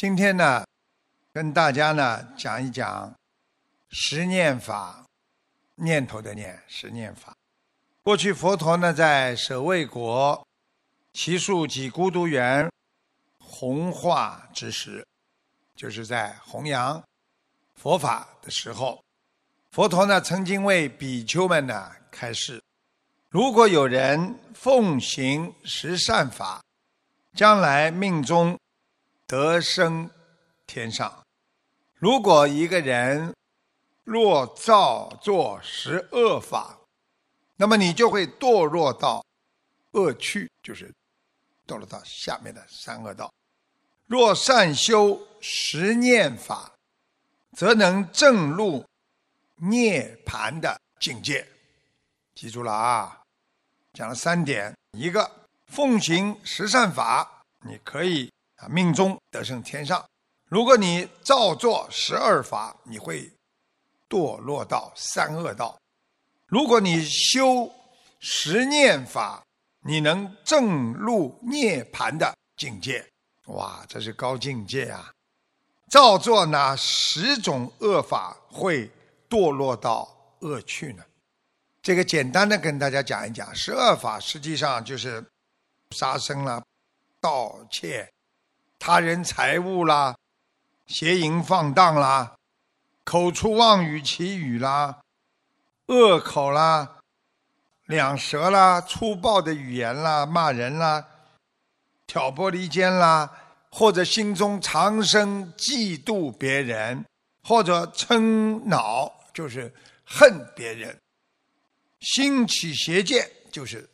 今天呢，跟大家呢讲一讲十念法，念头的念，十念法。过去佛陀呢在舍卫国祇树及孤独园弘化之时，就是在弘扬佛法的时候，佛陀呢曾经为比丘们呢开示：如果有人奉行十善法，将来命中得生天上。如果一个人若造作十恶法，那么你就会堕落到恶趣，就是堕落到下面的三恶道。若善修十念法，则能证入涅盘的境界。记住了啊，讲了三点，一个。奉行十善法，你可以啊命中得胜天上；如果你照做十二法，你会堕落到三恶道；如果你修十念法，你能证入涅盘的境界。哇，这是高境界啊！照做哪十种恶法会堕落到恶趣呢？这个简单的跟大家讲一讲，十二法实际上就是。杀生啦，盗窃，他人财物啦，邪淫放荡啦，口出妄语绮语啦，恶口啦，两舌啦，粗暴的语言啦，骂人啦，挑拨离间啦，或者心中常生嫉妒别人，或者嗔恼，就是恨别人，心起邪见，就是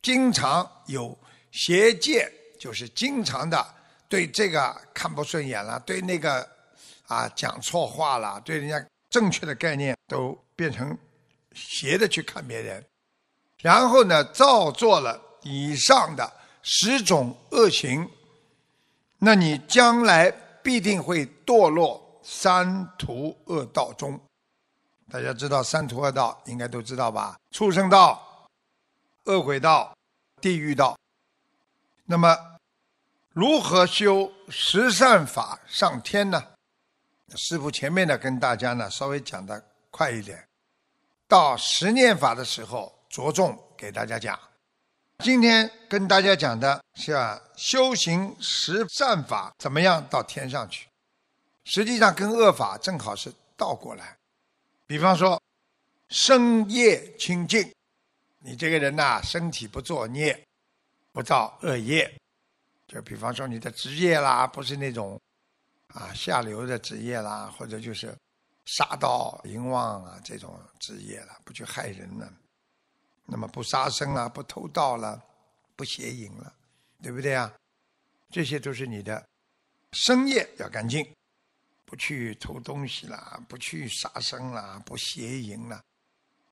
经常有。邪见就是经常的对这个看不顺眼了，对那个啊讲错话了，对人家正确的概念都变成邪的去看别人，然后呢，造作了以上的十种恶行，那你将来必定会堕落三途恶道中。大家知道三途恶道应该都知道吧？畜生道、恶鬼道、地狱道。那么，如何修十善法上天呢？师傅前面呢跟大家呢稍微讲的快一点，到十念法的时候着重给大家讲。今天跟大家讲的是啊修行十善法怎么样到天上去，实际上跟恶法正好是倒过来。比方说，生业清净，你这个人呐身体不作孽。不造恶业，就比方说你的职业啦，不是那种啊下流的职业啦，或者就是杀盗淫妄啊这种职业了，不去害人了，那么不杀生了，不偷盗了，不邪淫了，对不对啊？这些都是你的生业要干净，不去偷东西啦，不去杀生啦，不邪淫了。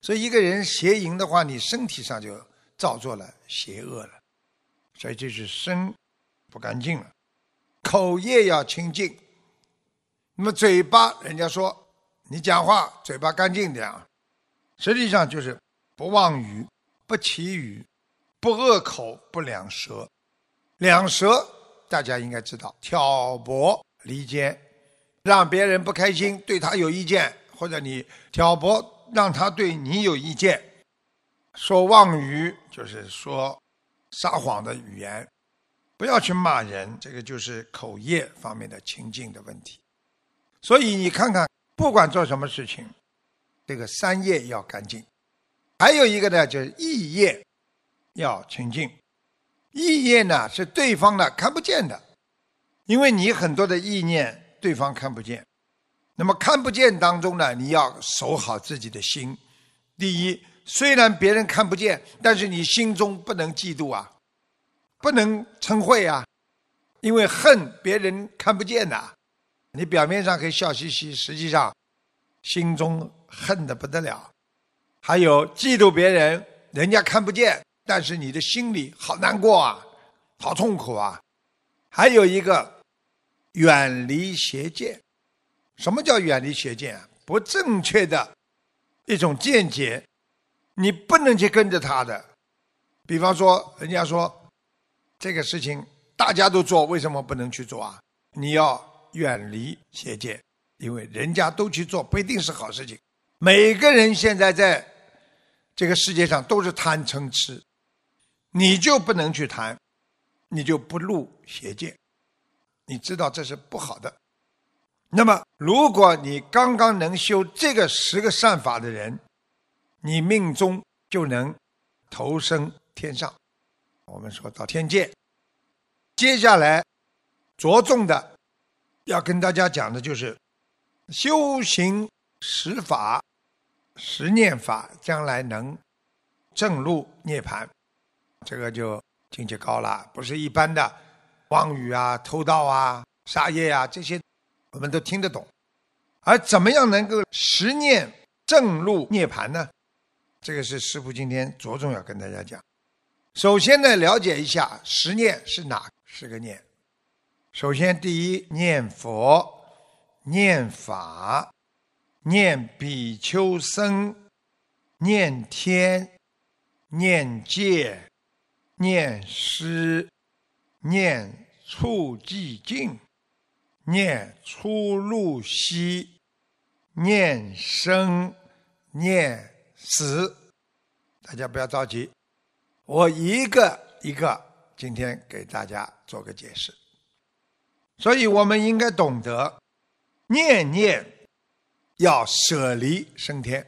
所以一个人邪淫的话，你身体上就造作了邪恶了。所以就是身不干净了，口业要清净。那么嘴巴，人家说你讲话嘴巴干净点啊，实际上就是不妄语、不绮语、不恶口、不两舌。两舌大家应该知道，挑拨离间，让别人不开心，对他有意见，或者你挑拨让他对你有意见。说妄语就是说。撒谎的语言，不要去骂人，这个就是口业方面的清净的问题。所以你看看，不管做什么事情，这个三业要干净。还有一个呢，就是意业要清净。意业呢是对方呢看不见的，因为你很多的意念对方看不见。那么看不见当中呢，你要守好自己的心。第一。虽然别人看不见，但是你心中不能嫉妒啊，不能嗔恚啊，因为恨别人看不见的，你表面上可以笑嘻嘻，实际上心中恨的不得了。还有嫉妒别人，人家看不见，但是你的心里好难过啊，好痛苦啊。还有一个远离邪见，什么叫远离邪见？不正确的一种见解。你不能去跟着他的，比方说，人家说这个事情大家都做，为什么不能去做啊？你要远离邪见，因为人家都去做，不一定是好事情。每个人现在在这个世界上都是贪嗔痴，你就不能去贪，你就不入邪见，你知道这是不好的。那么，如果你刚刚能修这个十个善法的人，你命中就能投生天上。我们说到天界，接下来着重的要跟大家讲的就是修行十法、十念法，将来能正入涅盘，这个就境界高了，不是一般的妄语啊、偷盗啊、杀业啊这些。我们都听得懂，而怎么样能够十念正入涅盘呢？这个是师父今天着重要跟大家讲。首先呢，了解一下十念是哪十个念。首先，第一念佛、念法、念比丘僧、念天、念戒、念师、念处寂静。念出入息，念生，念死，大家不要着急，我一个一个今天给大家做个解释。所以我们应该懂得，念念要舍离升天，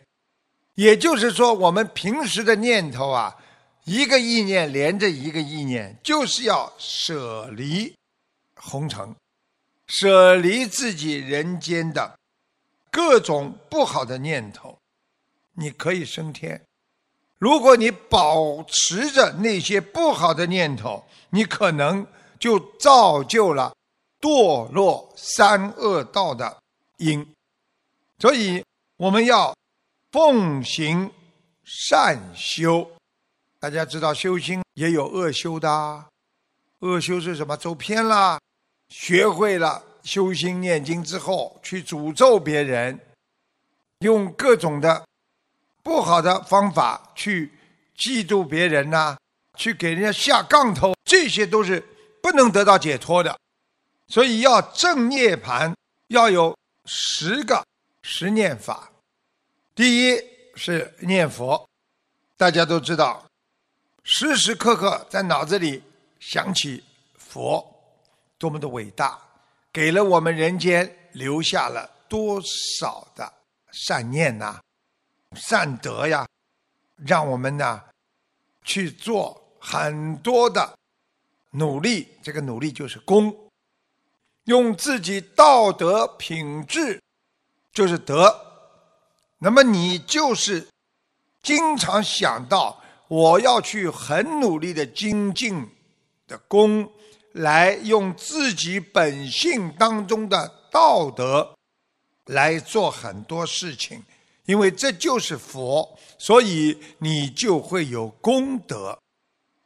也就是说，我们平时的念头啊，一个意念连着一个意念，就是要舍离红尘。舍离自己人间的各种不好的念头，你可以升天。如果你保持着那些不好的念头，你可能就造就了堕落三恶道的因。所以我们要奉行善修。大家知道修心也有恶修的，恶修是什么？走偏了。学会了修心念经之后，去诅咒别人，用各种的不好的方法去嫉妒别人呐，去给人家下杠头，这些都是不能得到解脱的。所以要正涅盘，要有十个十念法。第一是念佛，大家都知道，时时刻刻在脑子里想起佛。多么的伟大，给了我们人间留下了多少的善念呐、善德呀，让我们呢去做很多的努力。这个努力就是功，用自己道德品质就是德。那么你就是经常想到我要去很努力的精进的功。来用自己本性当中的道德来做很多事情，因为这就是佛，所以你就会有功德。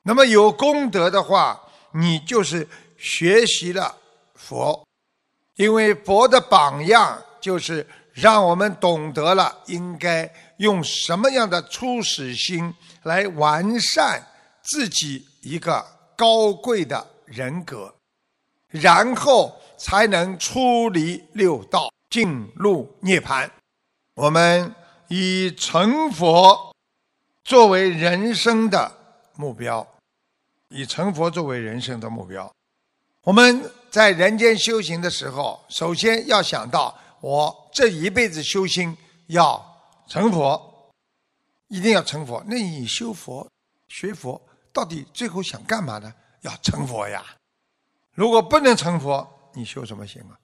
那么有功德的话，你就是学习了佛，因为佛的榜样就是让我们懂得了应该用什么样的初始心来完善自己一个高贵的。人格，然后才能出离六道，进入涅槃。我们以成佛作为人生的目标，以成佛作为人生的目标。我们在人间修行的时候，首先要想到，我这一辈子修心要成佛，一定要成佛。那你修佛、学佛，到底最后想干嘛呢？要成佛呀！如果不能成佛，你修什么行啊？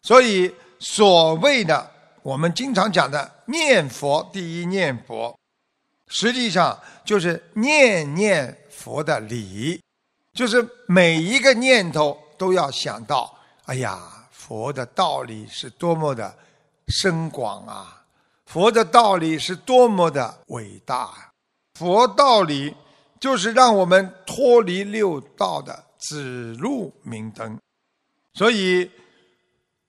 所以所谓的我们经常讲的念佛，第一念佛，实际上就是念念佛的理，就是每一个念头都要想到：哎呀，佛的道理是多么的深广啊！佛的道理是多么的伟大啊！佛道理。就是让我们脱离六道的指路明灯，所以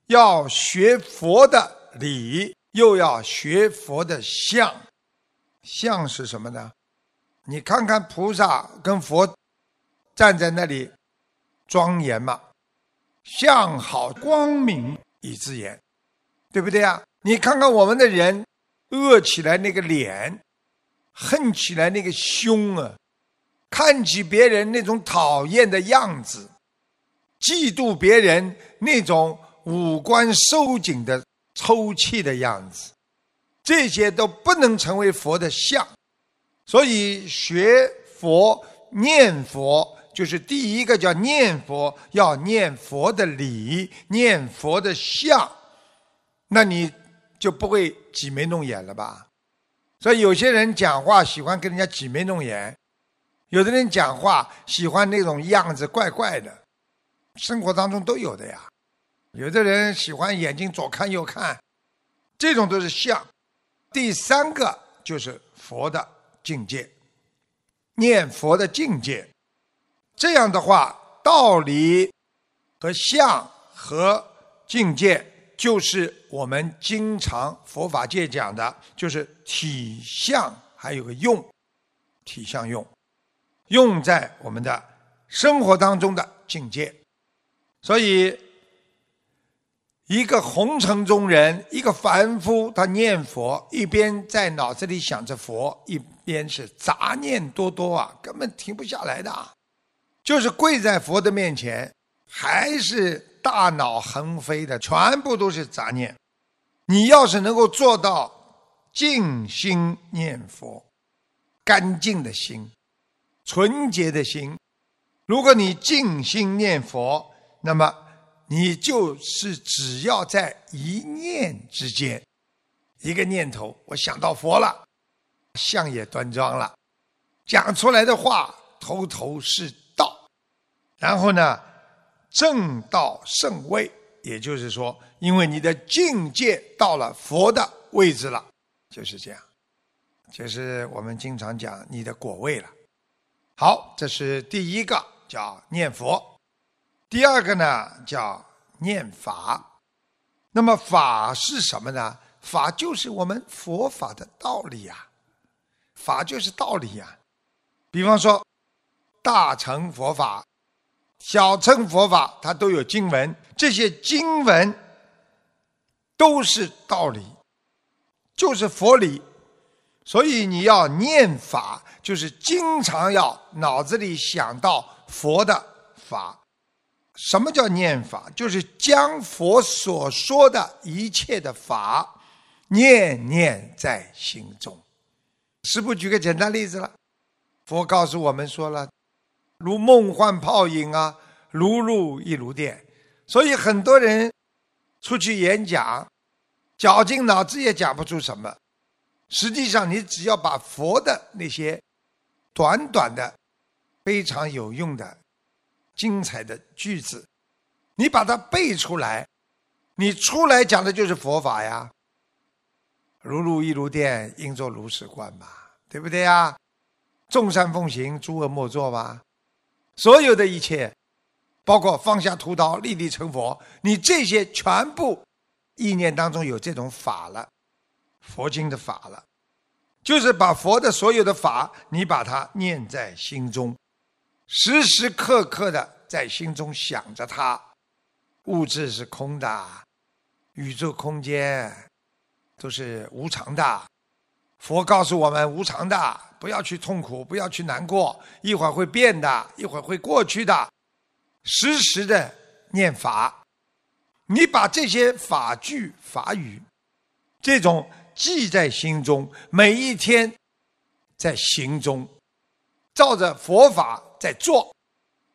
要学佛的理，又要学佛的相。相是什么呢？你看看菩萨跟佛站在那里庄严嘛。相好光明以自言，对不对啊？你看看我们的人，恶起来那个脸，恨起来那个凶啊，看起别人那种讨厌的样子，嫉妒别人那种五官收紧的抽泣的样子，这些都不能成为佛的相。所以学佛念佛，就是第一个叫念佛，要念佛的理，念佛的相，那你。就不会挤眉弄眼了吧？所以有些人讲话喜欢跟人家挤眉弄眼，有的人讲话喜欢那种样子怪怪的，生活当中都有的呀。有的人喜欢眼睛左看右看，这种都是相。第三个就是佛的境界，念佛的境界。这样的话，道理和相和境界。就是我们经常佛法界讲的，就是体相还有个用，体相用，用在我们的生活当中的境界。所以，一个红尘中人，一个凡夫，他念佛，一边在脑子里想着佛，一边是杂念多多啊，根本停不下来的。就是跪在佛的面前，还是。大脑横飞的全部都是杂念，你要是能够做到静心念佛，干净的心，纯洁的心，如果你静心念佛，那么你就是只要在一念之间，一个念头，我想到佛了，相也端庄了，讲出来的话头头是道，然后呢？正道圣位，也就是说，因为你的境界到了佛的位置了，就是这样，就是我们经常讲你的果位了。好，这是第一个叫念佛，第二个呢叫念法。那么法是什么呢？法就是我们佛法的道理呀，法就是道理呀。比方说，大乘佛法。小乘佛法，它都有经文，这些经文都是道理，就是佛理。所以你要念法，就是经常要脑子里想到佛的法。什么叫念法？就是将佛所说的一切的法念念在心中。师父举个简单例子了，佛告诉我们说了。如梦幻泡影啊，如露亦如电。所以很多人出去演讲，绞尽脑汁也讲不出什么。实际上，你只要把佛的那些短短的、非常有用的、精彩的句子，你把它背出来，你出来讲的就是佛法呀。如露亦如电，应作如是观吧，对不对呀？众善奉行，诸恶莫作吧。所有的一切，包括放下屠刀立地成佛，你这些全部意念当中有这种法了，佛经的法了，就是把佛的所有的法，你把它念在心中，时时刻刻的在心中想着它。物质是空的，宇宙空间都是无常的，佛告诉我们无常的。不要去痛苦，不要去难过，一会儿会变的，一会儿会过去的。时时的念法，你把这些法句、法语，这种记在心中，每一天在行中，照着佛法在做，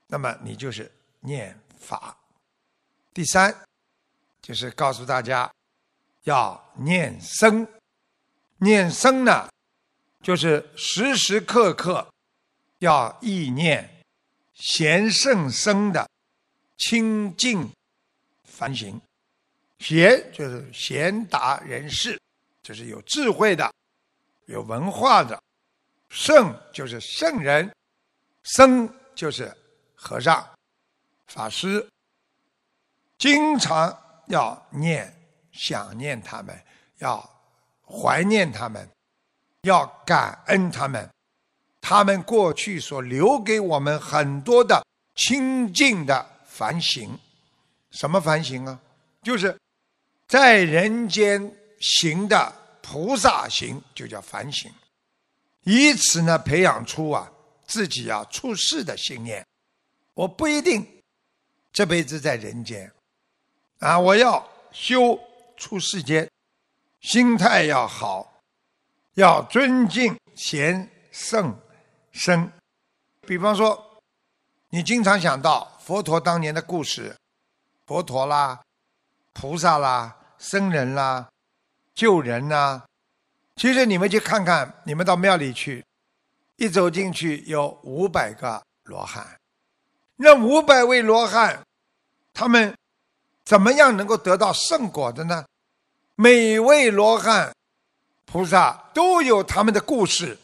那么你就是念法。第三，就是告诉大家要念僧，念僧呢。就是时时刻刻要意念贤圣僧的清净反省，贤就是贤达人士，就是有智慧的、有文化的；圣就是圣人，僧就是和尚、法师。经常要念、想念他们，要怀念他们。要感恩他们，他们过去所留给我们很多的清净的反省，什么反省啊？就是在人间行的菩萨行，就叫反省。以此呢，培养出啊自己要出世的信念。我不一定这辈子在人间啊，我要修出世间，心态要好，要尊敬贤圣僧。比方说，你经常想到佛陀当年的故事，佛陀啦、菩萨啦、僧人啦、救人呐。其实你们去看看，你们到庙里去，一走进去有五百个罗汉，那五百位罗汉，他们怎么样能够得到圣果的呢？每位罗汉菩萨都有他们的故事，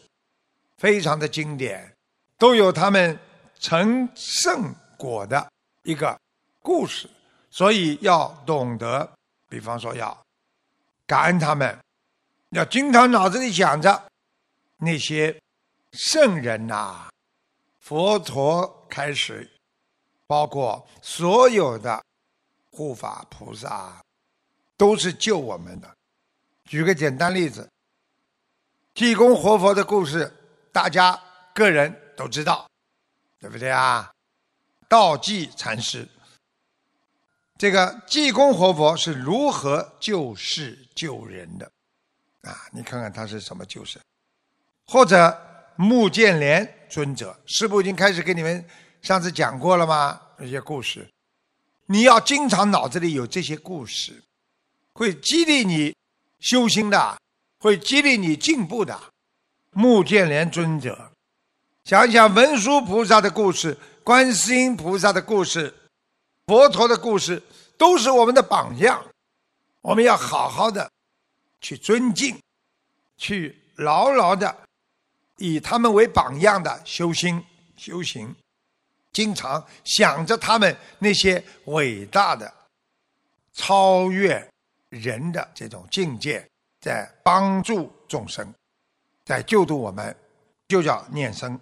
非常的经典，都有他们成圣果的一个故事，所以要懂得，比方说要感恩他们。要经常脑子里想着那些圣人呐，佛陀开始，包括所有的护法菩萨，都是救我们的。举个简单例子，济公活佛的故事，大家个人都知道，对不对啊？道济禅师，这个济公活佛是如何救世救人的？啊，你看看他是什么救生，或者穆建连尊者，师父已经开始给你们上次讲过了吗？这些故事，你要经常脑子里有这些故事，会激励你修心的，会激励你进步的。穆建连尊者，想一想文殊菩萨的故事，观世音菩萨的故事，佛陀的故事，都是我们的榜样，我们要好好的。去尊敬，去牢牢的以他们为榜样的修心修行，经常想着他们那些伟大的、超越人的这种境界，在帮助众生，在救度我们，就叫念生。